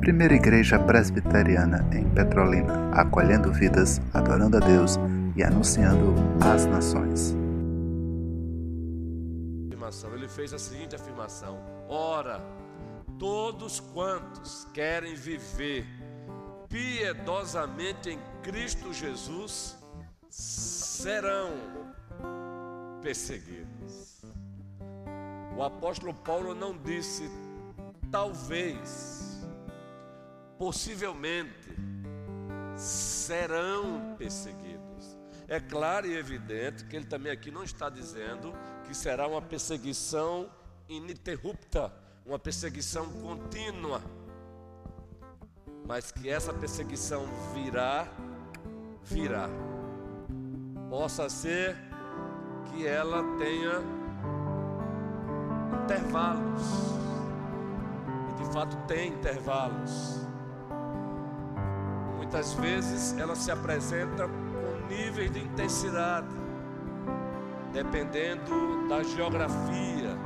Primeira Igreja Presbiteriana em Petrolina, acolhendo vidas, adorando a Deus e anunciando às nações. Ele fez a seguinte afirmação: Ora, todos quantos querem viver piedosamente em Cristo Jesus serão perseguidos. O apóstolo Paulo não disse talvez, possivelmente serão perseguidos. É claro e evidente que ele também aqui não está dizendo que será uma perseguição ininterrupta, uma perseguição contínua, mas que essa perseguição virá, virá. Possa ser que ela tenha intervalos, e de fato tem intervalos. Muitas vezes ela se apresenta com níveis de intensidade, dependendo da geografia,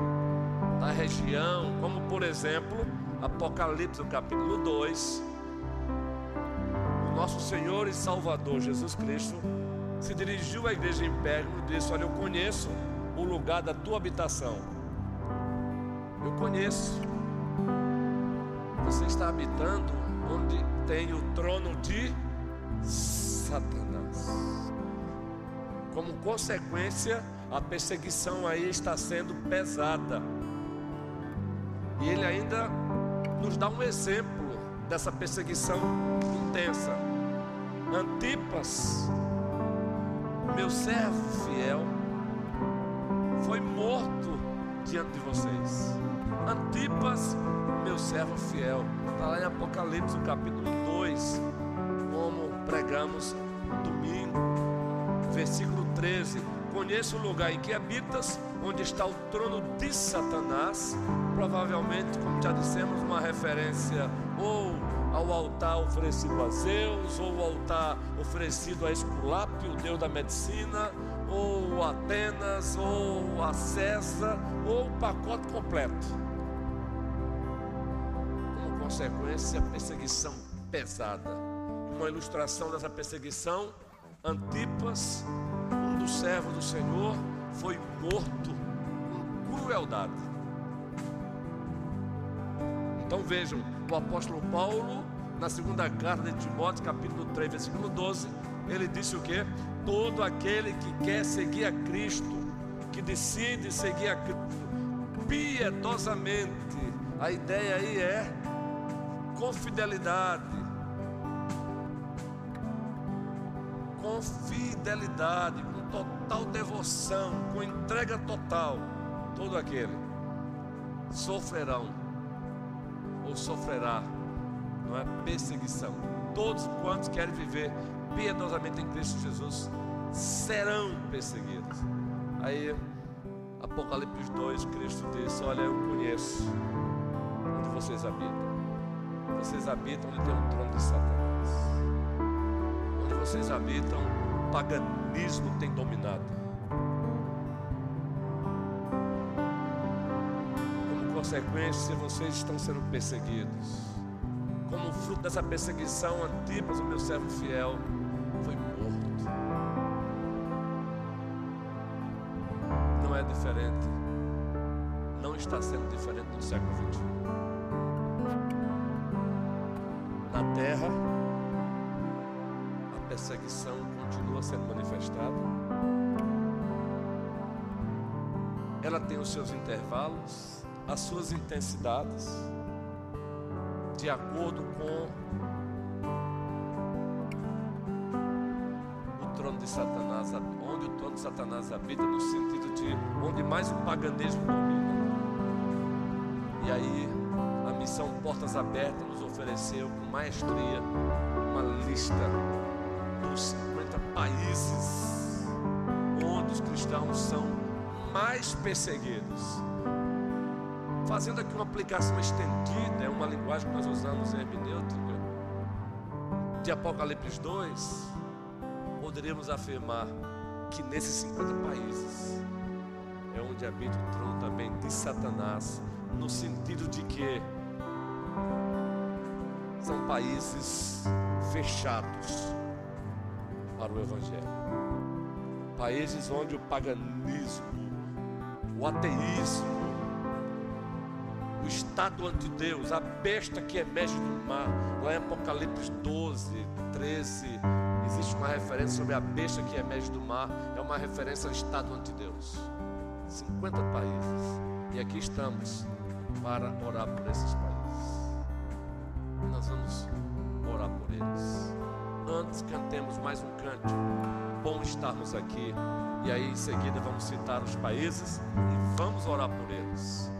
da região, como por exemplo, Apocalipse, capítulo 2. O nosso Senhor e Salvador Jesus Cristo se dirigiu à igreja em Pérgamo e disse: Olha, eu conheço o lugar da tua habitação. Eu conheço. Você está habitando onde tem o trono de Satanás. Como consequência, a perseguição aí está sendo pesada. E ele ainda nos dá um exemplo dessa perseguição intensa. Antipas, meu servo fiel, foi morto diante de vocês. Antipas, meu servo fiel, está lá em Apocalipse, capítulo 2, como pregamos domingo, versículo 13 Conheço o lugar em que habitas, onde está o trono de Satanás. Provavelmente, como já dissemos, uma referência ou ao altar oferecido a Zeus, ou ao altar oferecido a Esculápio, o deus da medicina, ou Atenas, ou a César, ou o pacote completo. Consequência, perseguição pesada. Uma ilustração dessa perseguição, Antipas do servo do Senhor foi morto com crueldade. Então vejam, o apóstolo Paulo, na segunda carta de Timóteo, capítulo 3, versículo 12, ele disse o que? Todo aquele que quer seguir a Cristo, que decide seguir a Cristo piedosamente, a ideia aí é com fidelidade, com fidelidade, com total devoção, com entrega total, todo aquele sofrerão ou sofrerá, não é perseguição. Todos quantos querem viver piedosamente em Cristo Jesus serão perseguidos. Aí, Apocalipse 2, Cristo disse: Olha, eu conheço onde vocês habitam. Vocês habitam onde tem o trono de Satanás. Onde vocês habitam, o paganismo tem dominado. Como consequência, vocês estão sendo perseguidos. Como fruto dessa perseguição, Antipas, o meu servo fiel, foi morto. Não é diferente. Não está sendo diferente no século XXI. Na terra, a perseguição continua sendo manifestada. Ela tem os seus intervalos, as suas intensidades de acordo com o trono de Satanás, onde o trono de Satanás habita, no sentido de onde mais o paganismo domina. E aí, missão Portas Abertas nos ofereceu com maestria uma lista dos 50 países onde os cristãos são mais perseguidos. Fazendo aqui uma aplicação estendida, é uma linguagem que nós usamos em hermenêutica, de Apocalipse 2, poderíamos afirmar que nesses 50 países é onde habita o trono também de Satanás, no sentido de que países fechados para o Evangelho. Países onde o paganismo, o ateísmo, o estado ante Deus, a besta que emerge do mar, lá em Apocalipse 12, 13, existe uma referência sobre a besta que emerge do mar, é uma referência ao estado ante Deus. 50 países. E aqui estamos para orar por esses países. Nós vamos orar por eles. Antes cantemos mais um cântico. Bom estarmos aqui. E aí em seguida vamos citar os países e vamos orar por eles.